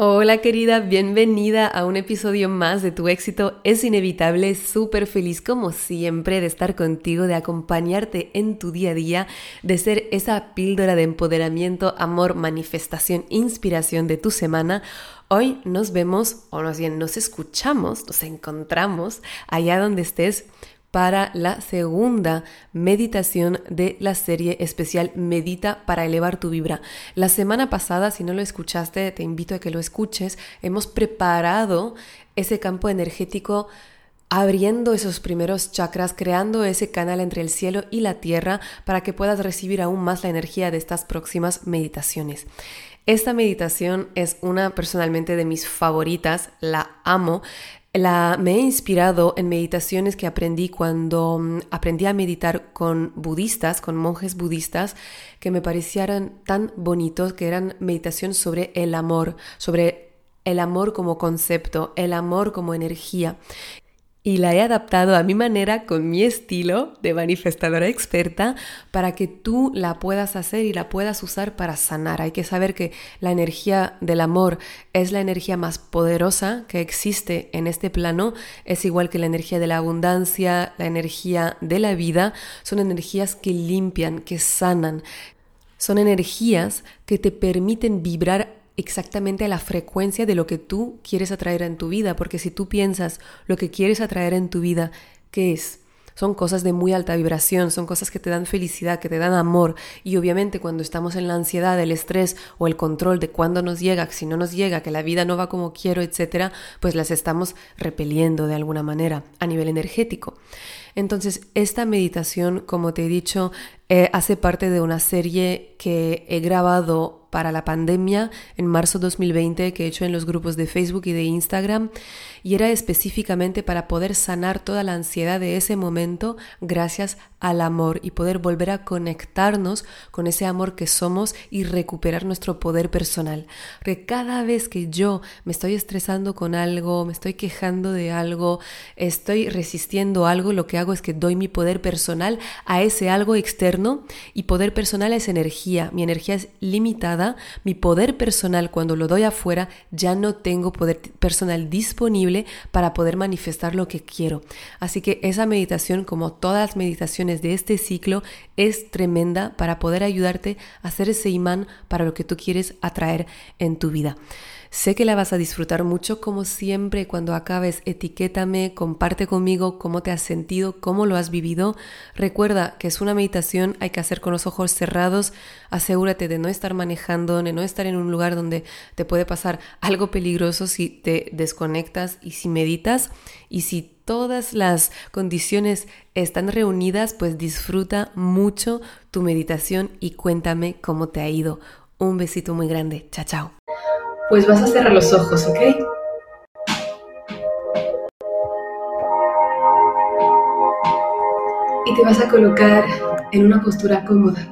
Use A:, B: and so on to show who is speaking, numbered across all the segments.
A: Hola querida, bienvenida a un episodio más de Tu éxito es inevitable, súper feliz como siempre de estar contigo, de acompañarte en tu día a día, de ser esa píldora de empoderamiento, amor, manifestación, inspiración de tu semana. Hoy nos vemos, o más bien nos escuchamos, nos encontramos allá donde estés para la segunda meditación de la serie especial Medita para elevar tu vibra. La semana pasada, si no lo escuchaste, te invito a que lo escuches. Hemos preparado ese campo energético abriendo esos primeros chakras, creando ese canal entre el cielo y la tierra para que puedas recibir aún más la energía de estas próximas meditaciones. Esta meditación es una personalmente de mis favoritas, la amo. La, me he inspirado en meditaciones que aprendí cuando mm, aprendí a meditar con budistas, con monjes budistas, que me parecieran tan bonitos, que eran meditaciones sobre el amor, sobre el amor como concepto, el amor como energía y la he adaptado a mi manera con mi estilo de manifestadora experta para que tú la puedas hacer y la puedas usar para sanar. Hay que saber que la energía del amor es la energía más poderosa que existe en este plano, es igual que la energía de la abundancia, la energía de la vida, son energías que limpian, que sanan. Son energías que te permiten vibrar exactamente a la frecuencia de lo que tú quieres atraer en tu vida, porque si tú piensas lo que quieres atraer en tu vida, ¿qué es? Son cosas de muy alta vibración, son cosas que te dan felicidad, que te dan amor. Y obviamente cuando estamos en la ansiedad, el estrés o el control de cuándo nos llega, si no nos llega, que la vida no va como quiero, etcétera, pues las estamos repeliendo de alguna manera a nivel energético. Entonces, esta meditación, como te he dicho, eh, hace parte de una serie que he grabado para la pandemia en marzo 2020 que he hecho en los grupos de Facebook y de Instagram y era específicamente para poder sanar toda la ansiedad de ese momento gracias al amor y poder volver a conectarnos con ese amor que somos y recuperar nuestro poder personal. Porque cada vez que yo me estoy estresando con algo, me estoy quejando de algo, estoy resistiendo algo, lo que hago es que doy mi poder personal a ese algo externo y poder personal es energía. Mi energía es limitada, mi poder personal cuando lo doy afuera ya no tengo poder personal disponible para poder manifestar lo que quiero. Así que esa meditación, como todas las meditaciones de este ciclo, es tremenda para poder ayudarte a hacer ese imán para lo que tú quieres atraer en tu vida. Sé que la vas a disfrutar mucho como siempre. Cuando acabes, etiquétame, comparte conmigo cómo te has sentido, cómo lo has vivido. Recuerda que es una meditación, hay que hacer con los ojos cerrados. Asegúrate de no estar manejando, de no estar en un lugar donde te puede pasar algo peligroso si te desconectas y si meditas. Y si todas las condiciones están reunidas, pues disfruta mucho tu meditación y cuéntame cómo te ha ido. Un besito muy grande. Chao, chao
B: pues vas a cerrar los ojos, ¿ok? Y te vas a colocar en una postura cómoda.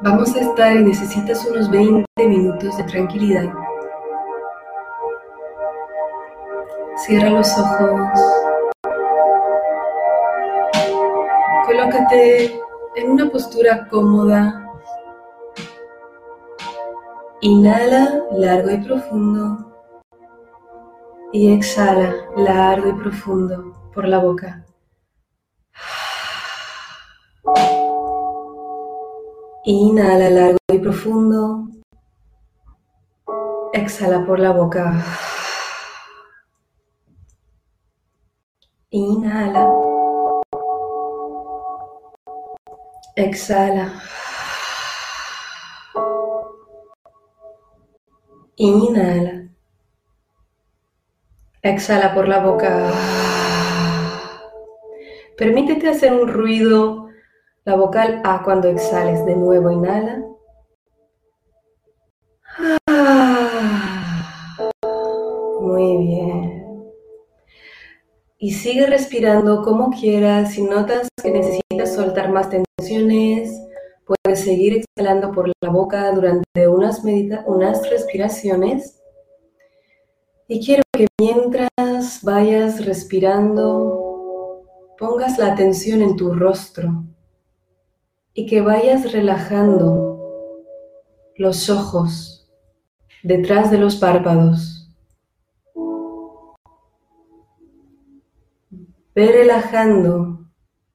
B: Vamos a estar y necesitas unos 20 minutos de tranquilidad. Cierra los ojos. Colócate en una postura cómoda. Inhala largo y profundo. Y exhala largo y profundo por la boca. Inhala largo y profundo. Exhala por la boca. Inhala. Exhala. Inhala. Exhala por la boca. Permítete hacer un ruido, la vocal A cuando exhales. De nuevo, inhala. Muy bien. Y sigue respirando como quieras. Si notas que necesitas soltar más tensiones, puedes seguir exhalando por la boca durante unas, unas respiraciones. Y quiero que mientras vayas respirando, pongas la atención en tu rostro y que vayas relajando los ojos detrás de los párpados. Ve relajando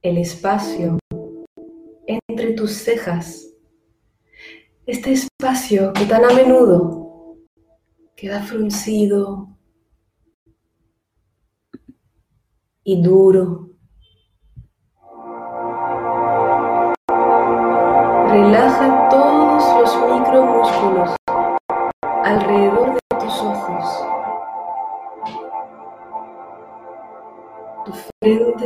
B: el espacio entre tus cejas, este espacio que tan a menudo queda fruncido y duro. Relaja todos los micromúsculos alrededor de tus ojos.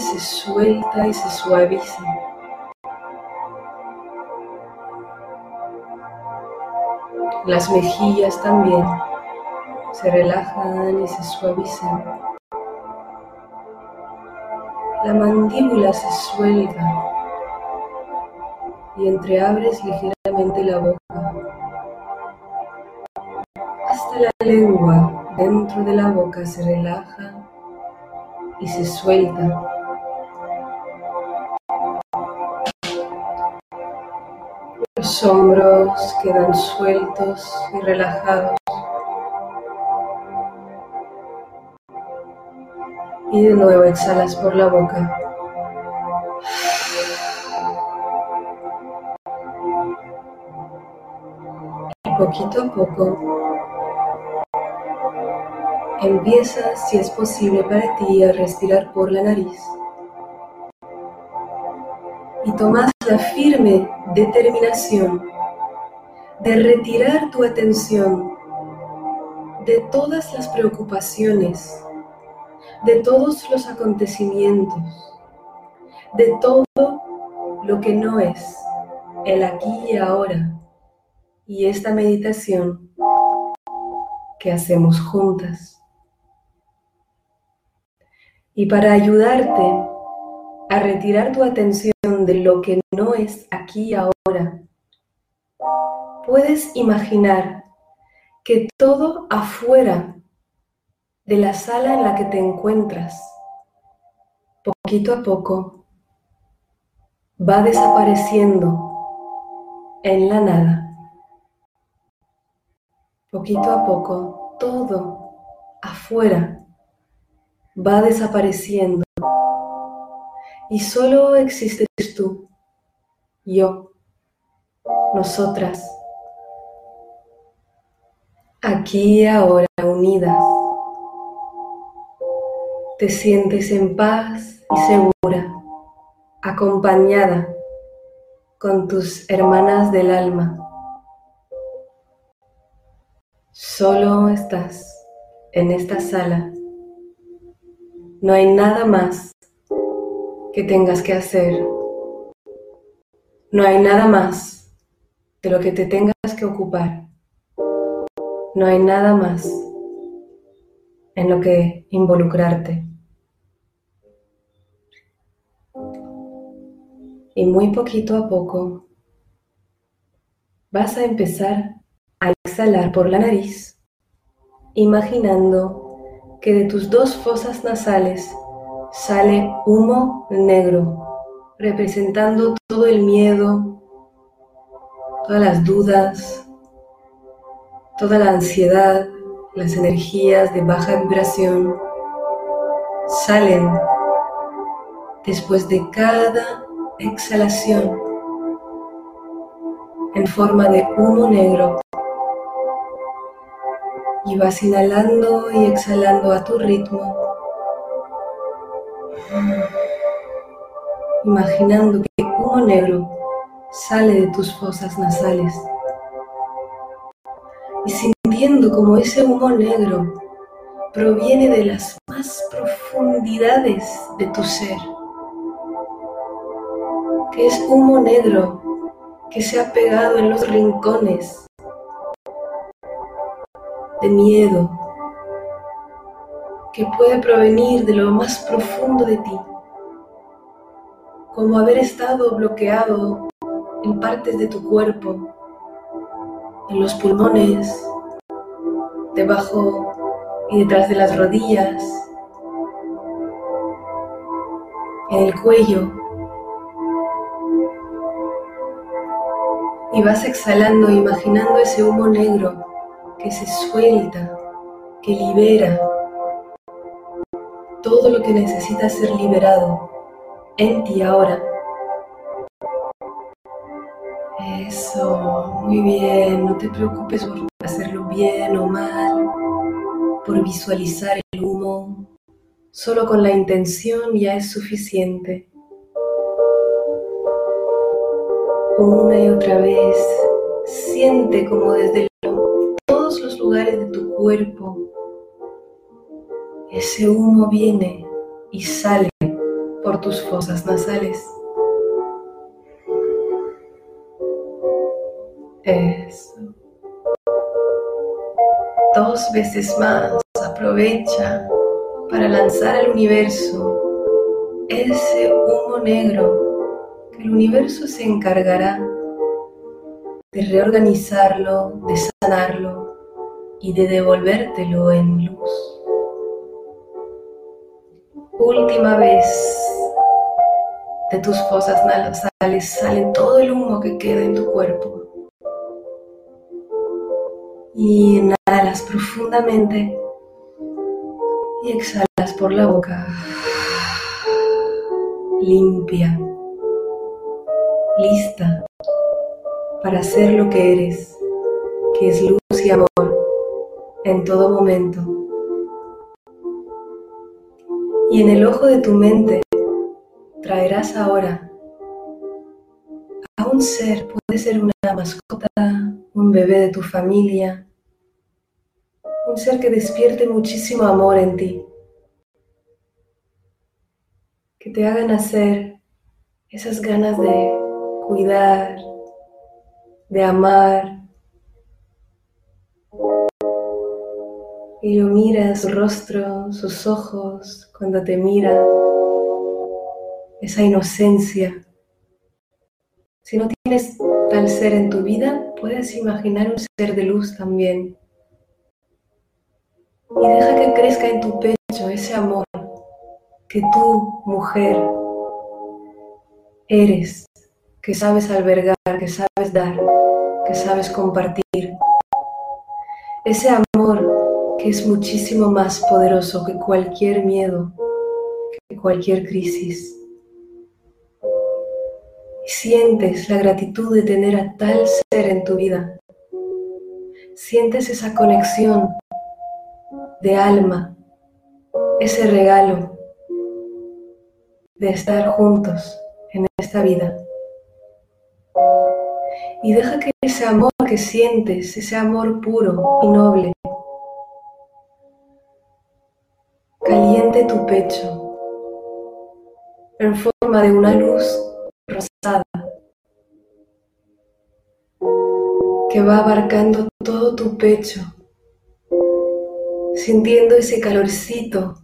B: Se suelta y se suaviza. Las mejillas también se relajan y se suavizan. La mandíbula se suelta y entreabres ligeramente la boca. Hasta la lengua dentro de la boca se relaja y se suelta. Los hombros quedan sueltos y relajados. y de nuevo exhalas por la boca. Y poquito a poco empieza, si es posible para ti, a respirar por la nariz. Y tomas la firme determinación de retirar tu atención de todas las preocupaciones de todos los acontecimientos, de todo lo que no es el aquí y ahora y esta meditación que hacemos juntas. Y para ayudarte a retirar tu atención de lo que no es aquí y ahora, puedes imaginar que todo afuera de la sala en la que te encuentras, poquito a poco, va desapareciendo en la nada. Poquito a poco, todo afuera va desapareciendo y solo existes tú, yo, nosotras, aquí y ahora unidas te sientes en paz y segura, acompañada con tus hermanas del alma. Solo estás en esta sala. No hay nada más que tengas que hacer. No hay nada más de lo que te tengas que ocupar. No hay nada más en lo que involucrarte. Y muy poquito a poco vas a empezar a exhalar por la nariz, imaginando que de tus dos fosas nasales sale humo negro, representando todo el miedo, todas las dudas, toda la ansiedad, las energías de baja vibración salen después de cada exhalación en forma de humo negro. Y vas inhalando y exhalando a tu ritmo, imaginando que humo negro sale de tus fosas nasales. Y sintiendo como ese humo negro proviene de las más profundidades de tu ser, que es humo negro que se ha pegado en los rincones de miedo, que puede provenir de lo más profundo de ti, como haber estado bloqueado en partes de tu cuerpo, en los pulmones, debajo y detrás de las rodillas, en el cuello. Y vas exhalando, imaginando ese humo negro que se suelta, que libera todo lo que necesita ser liberado en ti ahora. Eso, muy bien, no te preocupes por hacerlo bien o mal por visualizar el humo. Solo con la intención ya es suficiente. Una y otra vez, siente como desde todos los lugares de tu cuerpo ese humo viene y sale por tus fosas nasales. Eso dos veces más. Aprovecha para lanzar al universo ese humo negro que el universo se encargará de reorganizarlo, de sanarlo y de devolvértelo en luz. Última vez de tus fosas nasales sale todo el humo que queda en tu cuerpo. Y inhalas profundamente y exhalas por la boca. Limpia, lista para ser lo que eres, que es luz y amor en todo momento. Y en el ojo de tu mente traerás ahora a un ser, puede ser una mascota, un bebé de tu familia, un ser que despierte muchísimo amor en ti, que te haga nacer esas ganas de cuidar, de amar. Miras, su rostro, sus ojos, cuando te mira, esa inocencia. Si no tienes tal ser en tu vida, puedes imaginar un ser de luz también. Y deja que crezca en tu pecho ese amor que tú, mujer, eres, que sabes albergar, que sabes dar, que sabes compartir. Ese amor que es muchísimo más poderoso que cualquier miedo, que cualquier crisis y sientes la gratitud de tener a tal ser en tu vida. Sientes esa conexión de alma, ese regalo de estar juntos en esta vida. Y deja que ese amor que sientes, ese amor puro y noble, caliente tu pecho en forma de una luz rosada que va abarcando todo tu pecho, sintiendo ese calorcito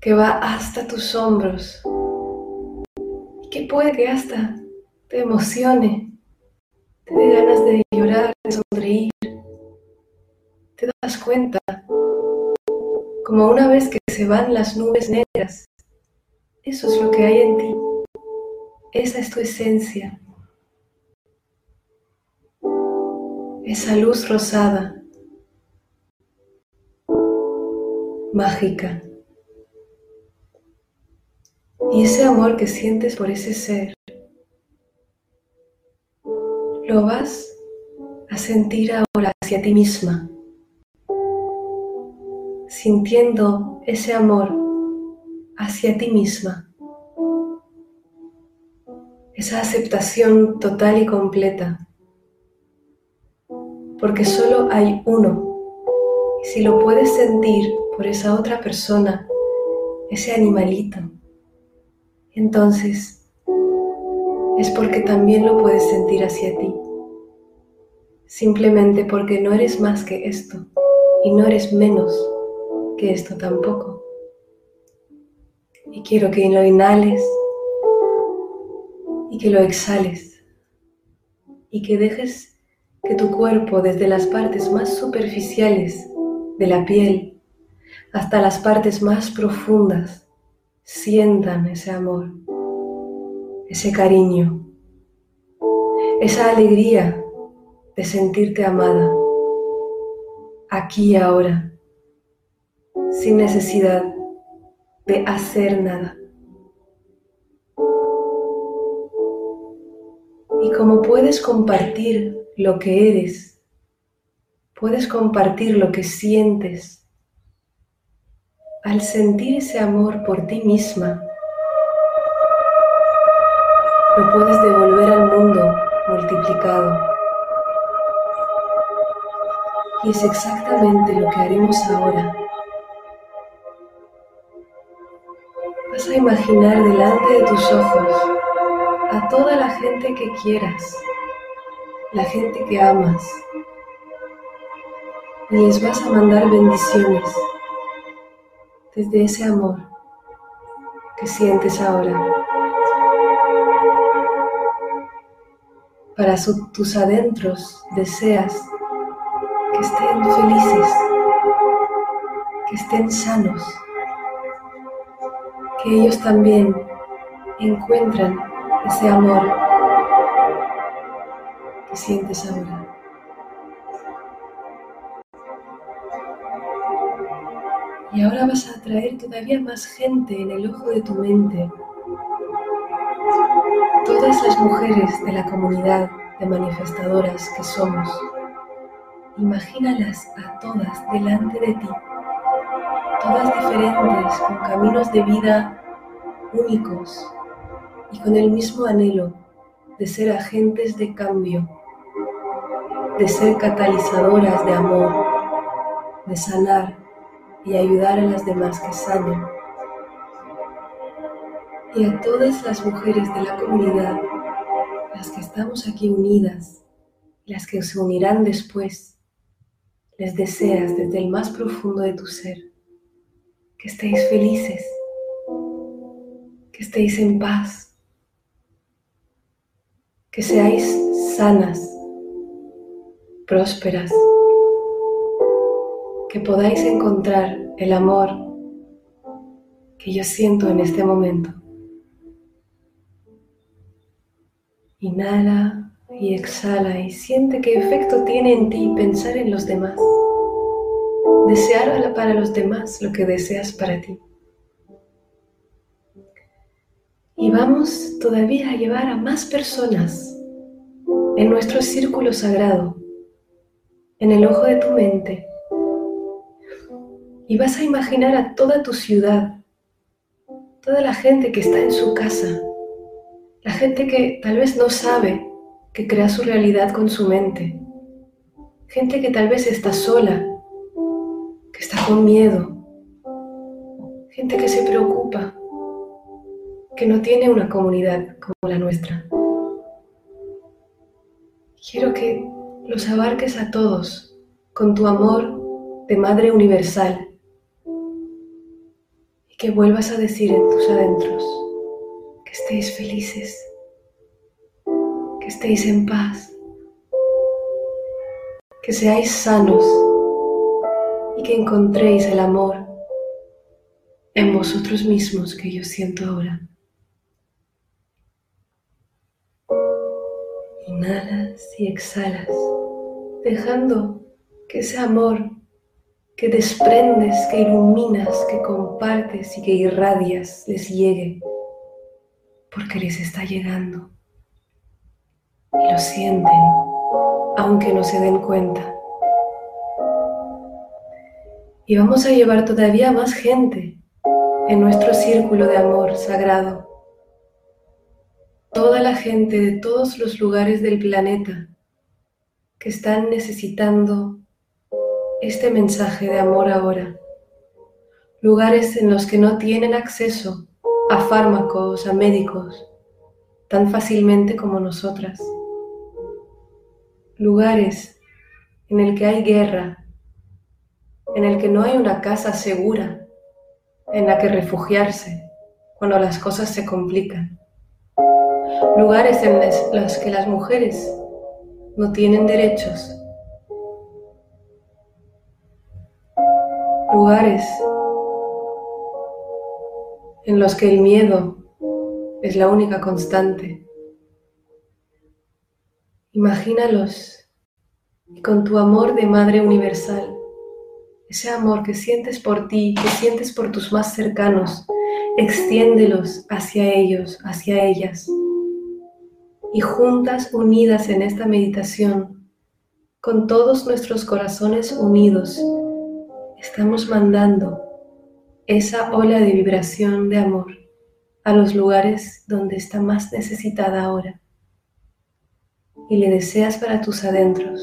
B: que va hasta tus hombros y que puede que hasta te emocione, te dé ganas de llorar, de sonreír. Te das cuenta como una vez que se van las nubes negras, eso es lo que hay en ti. Esa es tu esencia. Esa luz rosada, mágica. Y ese amor que sientes por ese ser, lo vas a sentir ahora hacia ti misma, sintiendo ese amor hacia ti misma esa aceptación total y completa porque solo hay uno. Y si lo puedes sentir por esa otra persona, ese animalito, entonces es porque también lo puedes sentir hacia ti. Simplemente porque no eres más que esto y no eres menos que esto tampoco. Y quiero que lo inhales y que lo exhales y que dejes que tu cuerpo desde las partes más superficiales de la piel hasta las partes más profundas sientan ese amor, ese cariño, esa alegría de sentirte amada, aquí y ahora, sin necesidad de hacer nada. Y como puedes compartir lo que eres, puedes compartir lo que sientes, al sentir ese amor por ti misma, lo puedes devolver al mundo multiplicado. Y es exactamente lo que haremos ahora. Imaginar delante de tus ojos a toda la gente que quieras, la gente que amas, y les vas a mandar bendiciones desde ese amor que sientes ahora. Para tus adentros deseas que estén felices, que estén sanos, que ellos también encuentran ese amor que sientes ahora. Y ahora vas a atraer todavía más gente en el ojo de tu mente. Todas las mujeres de la comunidad de manifestadoras que somos, imagínalas a todas delante de ti, todas diferentes, con caminos de vida únicos y con el mismo anhelo de ser agentes de cambio, de ser catalizadoras de amor, de sanar y ayudar a las demás que sanen. Y a todas las mujeres de la comunidad, las que estamos aquí unidas, las que se unirán después, les deseas desde el más profundo de tu ser que estéis felices, que estéis en paz, que seáis sanas, prósperas que podáis encontrar el amor que yo siento en este momento. Inhala y exhala y siente qué efecto tiene en ti pensar en los demás. Desear para los demás lo que deseas para ti. Y vamos todavía a llevar a más personas en nuestro círculo sagrado, en el ojo de tu mente, y vas a imaginar a toda tu ciudad, toda la gente que está en su casa, la gente que tal vez no sabe que crea su realidad con su mente, gente que tal vez está sola, que está con miedo, gente que se preocupa, que no tiene una comunidad como la nuestra. Quiero que los abarques a todos con tu amor de Madre Universal que vuelvas a decir en tus adentros que estéis felices, que estéis en paz, que seáis sanos y que encontréis el amor en vosotros mismos que yo siento ahora. Inhalas y exhalas, dejando que ese amor que desprendes, que iluminas, que compartes y que irradias les llegue, porque les está llegando. Y lo sienten, aunque no se den cuenta. Y vamos a llevar todavía más gente en nuestro círculo de amor sagrado. Toda la gente de todos los lugares del planeta que están necesitando este mensaje de amor ahora. Lugares en los que no tienen acceso a fármacos, a médicos, tan fácilmente como nosotras. Lugares en el que hay guerra, en el que no hay una casa segura en la que refugiarse cuando las cosas se complican. Lugares en los que las mujeres no tienen derechos. Lugares en los que el miedo es la única constante. Imagínalos y con tu amor de Madre Universal, ese amor que sientes por ti, que sientes por tus más cercanos, extiéndelos hacia ellos, hacia ellas. Y juntas, unidas en esta meditación, con todos nuestros corazones unidos, estamos mandando esa ola de vibración de amor a los lugares donde está más necesitada ahora. Y le deseas para tus adentros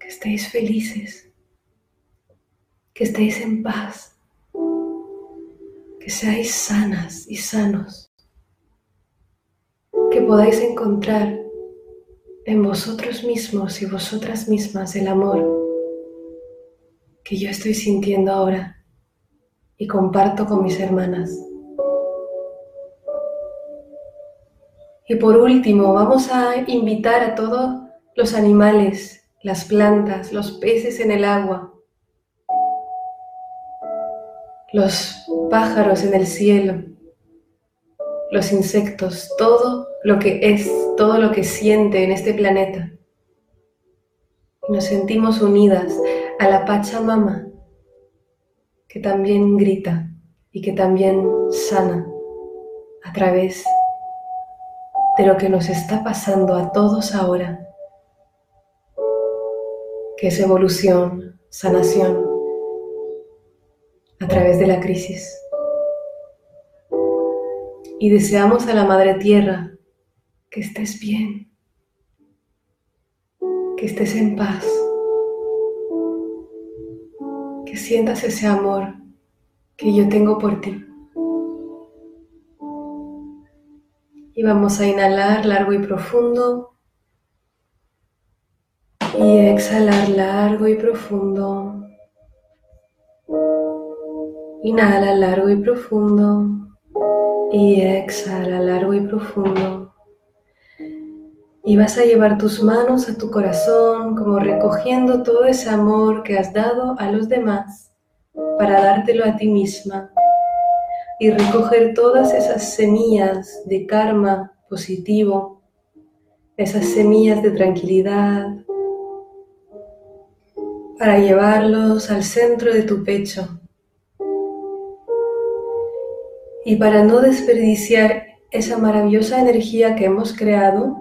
B: que estéis felices, que estéis en paz, que seáis sanas y sanos, que podáis encontrar en vosotros mismos y vosotras mismas el amor que yo estoy sintiendo ahora y comparto con mis hermanas. Y por último, vamos a invitar a todos los animales, las plantas, los peces en el agua, los pájaros en el cielo, los insectos, todo lo que es, todo lo que siente en este planeta. Nos sentimos unidas a la Pachamama, que también grita y que también sana a través de lo que nos está pasando a todos ahora, que es evolución, sanación, a través de la crisis. Y deseamos a la Madre Tierra que estés bien, que estés en paz sientas ese amor que yo tengo por ti. Y vamos a inhalar largo y profundo. Y exhalar largo y profundo. Inhala largo y profundo. Y exhala largo y profundo. Y vas a llevar tus manos a tu corazón como recogiendo todo ese amor que has dado a los demás para dártelo a ti misma y recoger todas esas semillas de karma positivo, esas semillas de tranquilidad, para llevarlos al centro de tu pecho y para no desperdiciar esa maravillosa energía que hemos creado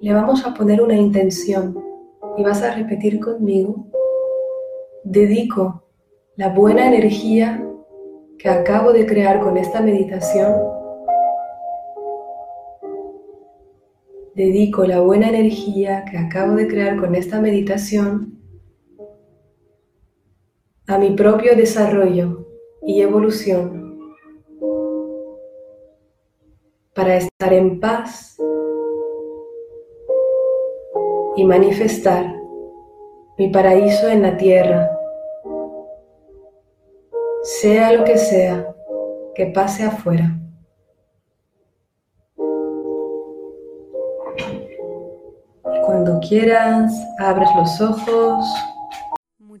B: le vamos a poner una intención. Y vas a repetir conmigo, dedico la buena energía que acabo de crear con esta meditación, dedico la buena energía que acabo de crear con esta meditación a mi propio desarrollo y evolución para estar en paz y manifestar mi paraíso en la tierra, sea lo que sea que pase afuera. Cuando quieras, abres los ojos.